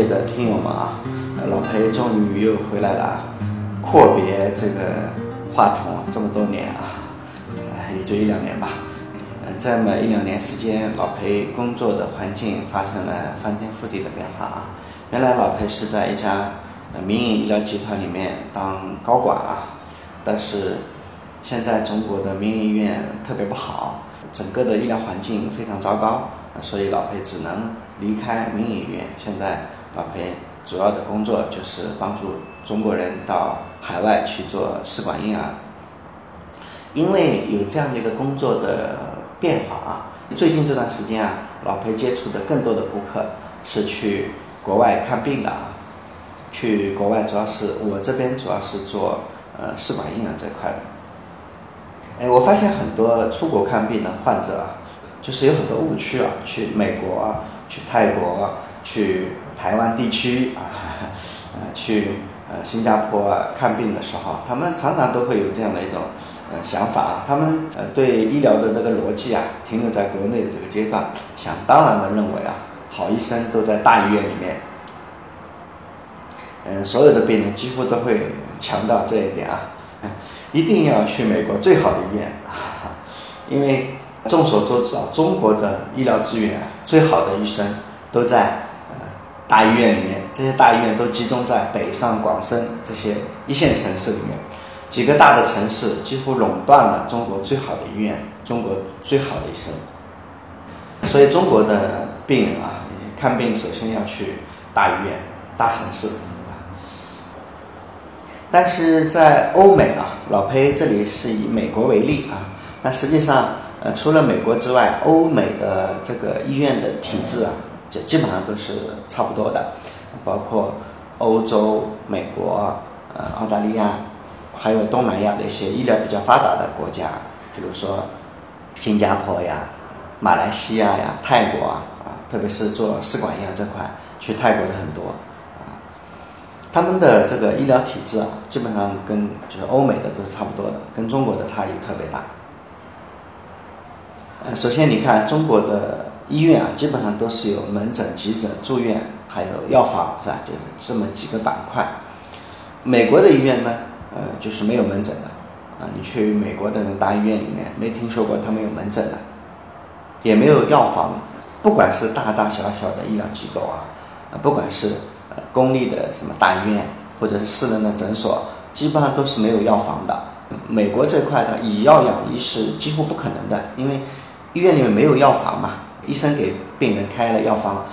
微观世界的听友们啊，老裴终于又回来了，阔别这个话筒这么多年啊，也就一两年吧。这么一两年时间，老裴工作的环境发生了翻天覆地的变化啊。原来老裴是在一家民营医疗集团里面当高管啊，但是现在中国的民营医院特别不好，整个的医疗环境非常糟糕，所以老裴只能离开民营医院。现在老裴主要的工作就是帮助中国人到海外去做试管婴儿。因为有这样的一个工作的变化啊，最近这段时间啊，老裴接触的更多的顾客是去国外看病的啊。去国外主要是我这边主要是做呃试管婴儿这块的。哎，我发现很多出国看病的患者啊，就是有很多误区啊，去美国啊、去泰国、去台湾地区啊，呃，去呃新加坡啊看病的时候，他们常常都会有这样的一种呃想法啊，他们呃对医疗的这个逻辑啊，停留在国内的这个阶段，想当然的认为啊，好医生都在大医院里面。嗯，所有的病人几乎都会强调这一点啊，一定要去美国最好的医院，因为众所周知啊，中国的医疗资源最好的医生都在大医院里面，这些大医院都集中在北上广深这些一线城市里面，几个大的城市几乎垄断了中国最好的医院，中国最好的医生，所以中国的病人啊，看病首先要去大医院、大城市。但是在欧美啊，老裴这里是以美国为例啊，但实际上，呃，除了美国之外，欧美的这个医院的体制啊，就基本上都是差不多的，包括欧洲、美国、呃，澳大利亚，还有东南亚的一些医疗比较发达的国家，比如说新加坡呀、马来西亚呀、泰国啊，啊，特别是做试管婴儿这块，去泰国的很多。他们的这个医疗体制啊，基本上跟就是欧美的都是差不多的，跟中国的差异特别大。呃，首先你看中国的医院啊，基本上都是有门诊、急诊、住院，还有药房，是吧？就是这么几个板块。美国的医院呢，呃，就是没有门诊的，啊，你去美国的那大医院里面，没听说过他们有门诊的，也没有药房。不管是大大小小的医疗机构啊，啊，不管是。公立的什么大医院或者是私人的诊所，基本上都是没有药房的。美国这块的以药养医是几乎不可能的，因为医院里面没有药房嘛。医生给病人开了药方，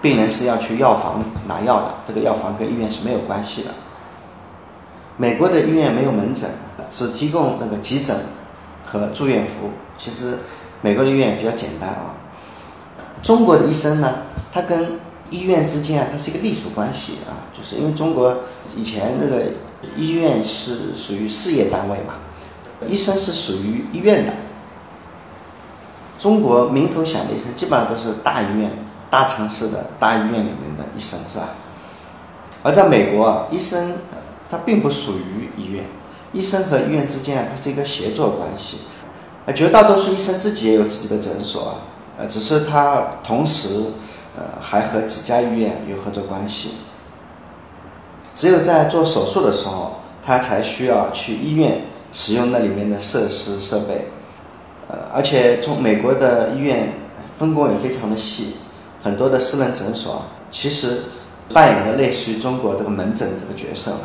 病人是要去药房拿药的，这个药房跟医院是没有关系的。美国的医院没有门诊，只提供那个急诊和住院服务。其实美国的医院比较简单啊。中国的医生呢，他跟医院之间啊，它是一个隶属关系啊，就是因为中国以前那个医院是属于事业单位嘛，医生是属于医院的。中国名头响的医生基本上都是大医院、大城市的大医院里面的医生，是吧？而在美国，医生他并不属于医院，医生和医院之间啊，它是一个协作关系。呃，绝大多数医生自己也有自己的诊所啊，呃，只是他同时。呃，还和几家医院有合作关系。只有在做手术的时候，他才需要去医院使用那里面的设施设备。而且从美国的医院分工也非常的细，很多的私人诊所其实扮演了类似于中国这个门诊这个角色嘛。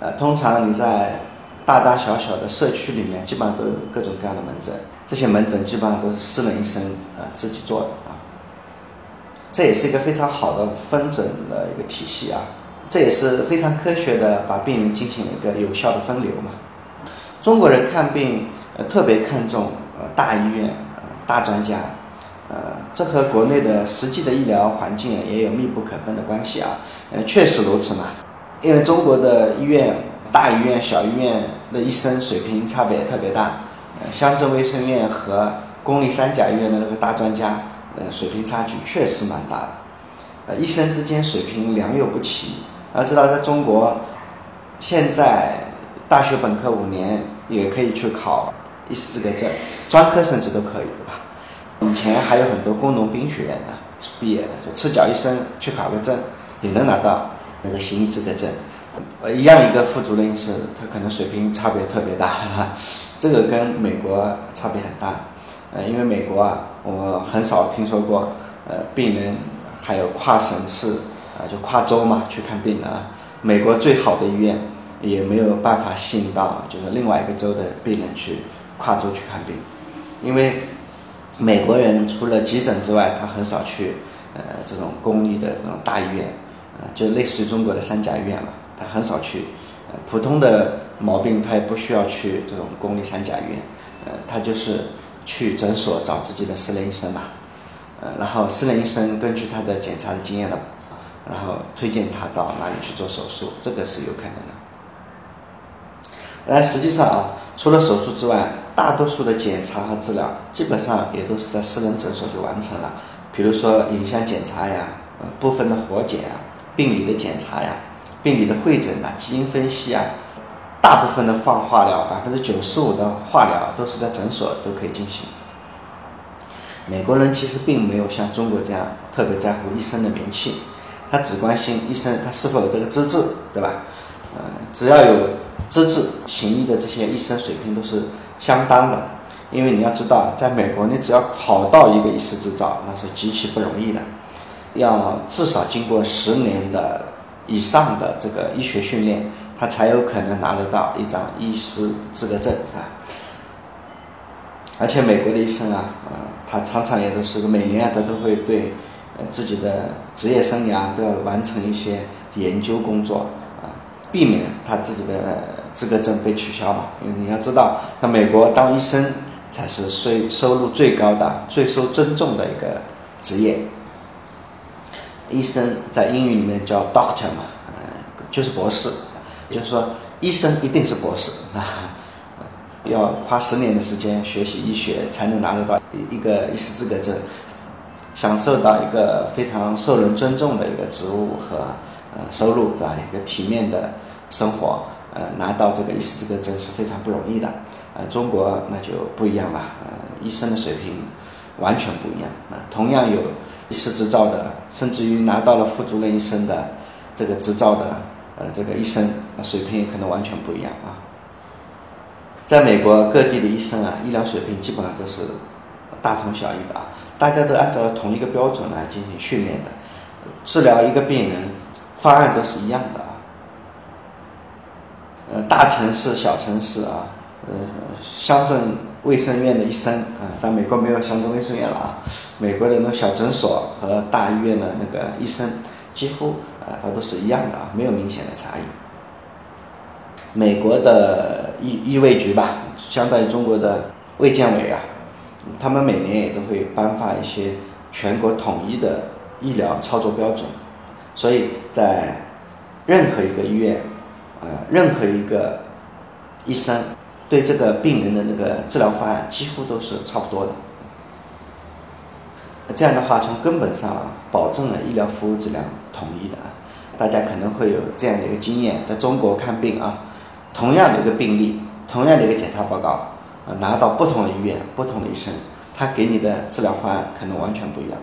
呃，通常你在大大小小的社区里面，基本上都有各种各样的门诊，这些门诊基本上都是私人医生呃自己做的啊。这也是一个非常好的分诊的一个体系啊，这也是非常科学的把病人进行了一个有效的分流嘛。中国人看病呃特别看重大医院呃大专家，呃这和国内的实际的医疗环境也有密不可分的关系啊。呃确实如此嘛，因为中国的医院大医院小医院的医生水平差别特别大，呃乡镇卫生院和公立三甲医院的那个大专家。呃，水平差距确实蛮大的，呃，医生之间水平良莠不齐。要知道，在中国，现在大学本科五年也可以去考医师资格证，专科甚至都可以，对吧？以前还有很多工农兵学院的，毕业的，就赤脚医生去考个证也能拿到那个行医资格证。呃，一样一个副主任医师，他可能水平差别特别大，这个跟美国差别很大。呃，因为美国啊，我很少听说过，呃，病人还有跨省市啊，就跨州嘛去看病的啊。美国最好的医院也没有办法吸引到就是另外一个州的病人去跨州去看病，因为美国人除了急诊之外，他很少去呃这种公立的这种大医院，呃，就类似于中国的三甲医院嘛，他很少去。呃，普通的毛病他也不需要去这种公立三甲医院，呃，他就是。去诊所找自己的私人医生嘛，呃，然后私人医生根据他的检查的经验呢，然后推荐他到哪里去做手术，这个是有可能的。但实际上啊，除了手术之外，大多数的检查和治疗基本上也都是在私人诊所就完成了。比如说影像检查呀，呃，部分的活检啊，病理的检查呀，病理的会诊啊，基因分析啊。大部分的放化疗，百分之九十五的化疗都是在诊所都可以进行。美国人其实并没有像中国这样特别在乎医生的名气，他只关心医生他是否有这个资质，对吧？呃，只要有资质，行医的这些医生水平都是相当的。因为你要知道，在美国，你只要考到一个医师执照，那是极其不容易的，要至少经过十年的以上的这个医学训练。他才有可能拿得到一张医师资格证，是吧？而且美国的医生啊，呃，他常常也都是每年，他都会对自己的职业生涯都要完成一些研究工作啊，避免他自己的资格证被取消嘛。因为你要知道，在美国当医生才是税收入最高的、最受尊重的一个职业。医生在英语里面叫 doctor 嘛，呃，就是博士。就是说，医生一定是博士啊，要花十年的时间学习医学，才能拿得到一个医师资格证，享受到一个非常受人尊重的一个职务和呃收入，对吧？一个体面的生活，呃，拿到这个医师资格证是非常不容易的。呃，中国那就不一样了，呃，医生的水平完全不一样啊。同样有医师执照的，甚至于拿到了副主任医生的这个执照的。呃，这个医生水平也可能完全不一样啊。在美国各地的医生啊，医疗水平基本上都是大同小异的啊，大家都按照同一个标准来进行训练的，治疗一个病人方案都是一样的。呃，大城市、小城市啊，呃，乡镇卫生院的医生啊，但美国没有乡镇卫生院了啊，美国的那小诊所和大医院的那个医生。几乎啊，它都是一样的啊，没有明显的差异。美国的医医卫局吧，相当于中国的卫健委啊，他们每年也都会颁发一些全国统一的医疗操作标准，所以在任何一个医院，呃，任何一个医生对这个病人的那个治疗方案几乎都是差不多的。这样的话，从根本上保证了医疗服务质量统一的啊。大家可能会有这样的一个经验，在中国看病啊，同样的一个病例，同样的一个检查报告，啊，拿到不同的医院、不同的医生，他给你的治疗方案可能完全不一样，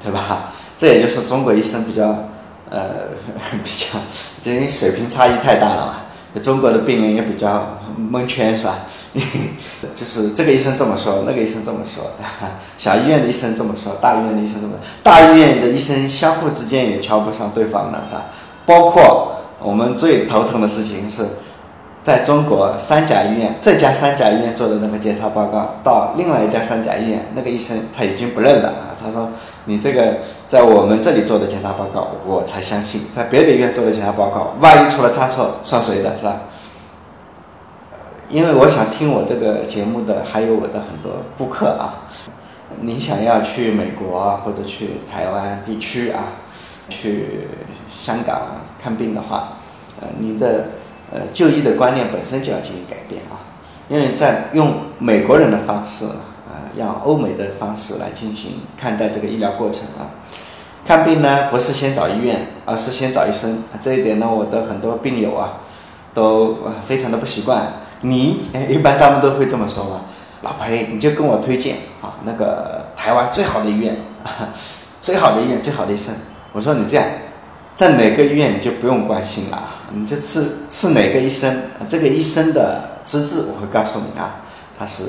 对吧？这也就是中国医生比较，呃，比较，因为水平差异太大了嘛。中国的病人也比较蒙圈，是吧？就是这个医生这么说，那个医生这么说，小医院的医生这么说，大医院的医生这么，大医院的医生相互之间也瞧不上对方了，是吧？包括我们最头疼的事情是。在中国三甲医院，这家三甲医院做的那个检查报告，到另外一家三甲医院，那个医生他已经不认了啊。他说：“你这个在我们这里做的检查报告，我才相信；在别的医院做的检查报告，万一出了差错，算谁的，是吧？”因为我想听我这个节目的还有我的很多顾客啊，你想要去美国或者去台湾地区啊，去香港看病的话，呃，你的。呃，就医的观念本身就要进行改变啊，因为在用美国人的方式啊，让欧美的方式来进行看待这个医疗过程啊。看病呢，不是先找医院，而是先找医生。这一点呢，我的很多病友啊，都非常的不习惯。你一般他们都会这么说吧，老裴，你就跟我推荐啊，那个台湾最好的医院，最好的医院，最好的医生。我说你这样，在哪个医院你就不用关心了，你就吃吃哪个医生，这个医生的资质我会告诉你啊，他是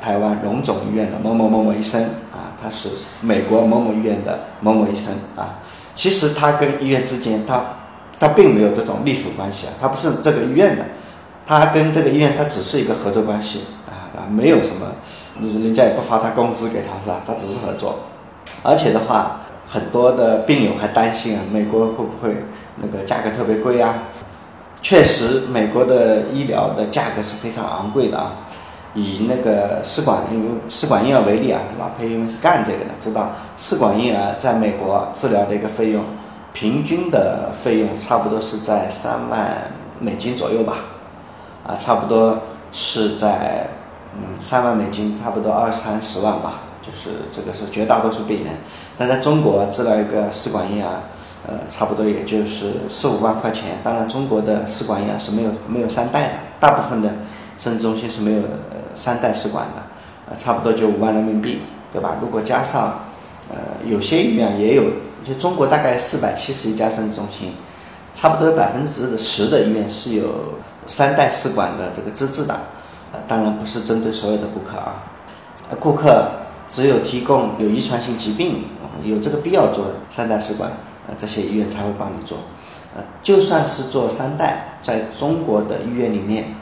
台湾荣总医院的某某某某医生啊，他是美国某某医院的某某医生啊。其实他跟医院之间，他他并没有这种隶属关系啊，他不是这个医院的，他跟这个医院他只是一个合作关系啊啊，没有什么。人家也不发他工资给他是吧？他只是合作，而且的话，很多的病友还担心啊，美国会不会那个价格特别贵啊？确实，美国的医疗的价格是非常昂贵的啊。以那个试管婴儿试管婴儿为例啊，老裴因为是干这个的，知道试管婴儿在美国治疗的一个费用，平均的费用差不多是在三万美金左右吧，啊，差不多是在。嗯，三万美金，差不多二三十万吧，就是这个是绝大多数病人。但在中国治疗一个试管婴儿，呃，差不多也就是四五万块钱。当然，中国的试管婴儿是没有没有三代的，大部分的生殖中心是没有三代试管的，呃，差不多就五万人民币，对吧？如果加上，呃，有些医院也有，就中国大概四百七十一家生殖中心，差不多百分之十的医院是有三代试管的这个资质的。呃，当然不是针对所有的顾客啊，顾客只有提供有遗传性疾病有这个必要做三代试管，呃，这些医院才会帮你做。呃，就算是做三代，在中国的医院里面，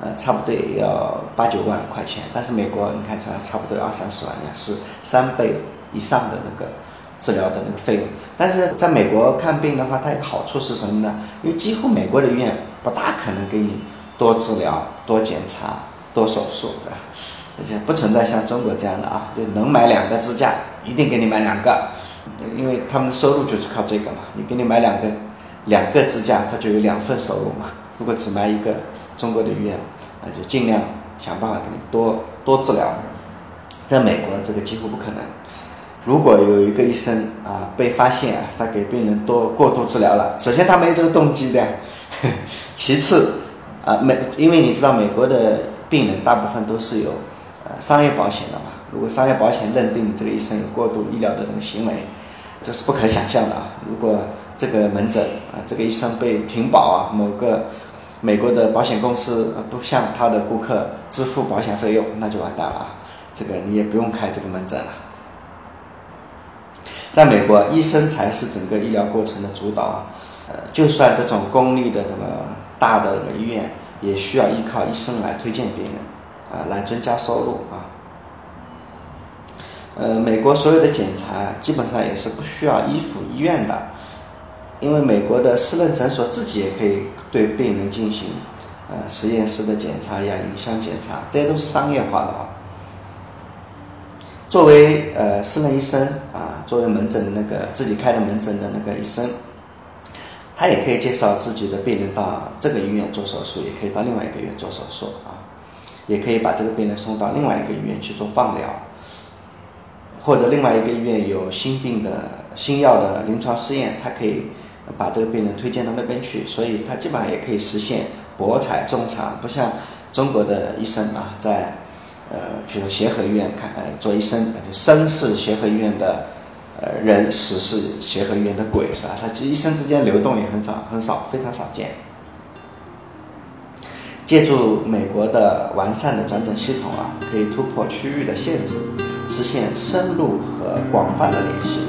呃，差不多也要八九万块钱。但是美国你看起来差不多二三十万呀，是三倍以上的那个治疗的那个费用。但是在美国看病的话，它有个好处是什么呢？因为几乎美国的医院不大可能给你多治疗、多检查。多手术啊，而且不存在像中国这样的啊，就能买两个支架，一定给你买两个，因为他们的收入就是靠这个嘛。你给你买两个，两个支架，他就有两份收入嘛。如果只买一个，中国的医院那就尽量想办法给你多多治疗。在美国，这个几乎不可能。如果有一个医生啊被发现，他给病人多过度治疗了，首先他没这个动机的，其次啊美，因为你知道美国的。病人大部分都是有，商业保险的嘛。如果商业保险认定你这个医生有过度医疗的这个行为，这是不可想象的啊。如果这个门诊啊，这个医生被停保啊，某个美国的保险公司不向他的顾客支付保险费用，那就完蛋了啊。这个你也不用开这个门诊了。在美国，医生才是整个医疗过程的主导啊。呃，就算这种公立的那么大的医院。也需要依靠医生来推荐病人，啊，来增加收入啊。呃，美国所有的检查基本上也是不需要依附医院的，因为美国的私人诊所自己也可以对病人进行，呃，实验室的检查呀、影像检查，这些都是商业化的啊。作为呃私人医生啊，作为门诊的那个自己开的门诊的那个医生。他也可以介绍自己的病人到这个医院做手术，也可以到另外一个医院做手术啊，也可以把这个病人送到另外一个医院去做放疗，或者另外一个医院有新病的新药的临床试验，他可以把这个病人推荐到那边去，所以他基本上也可以实现博采众长，不像中国的医生啊，在呃，比如协和医院看呃做医生，就绅士协和医院的。呃，人死是协和医院的鬼是吧？他医生之间流动也很少，很少，非常少见。借助美国的完善的转诊系统啊，可以突破区域的限制，实现深入和广泛的联系。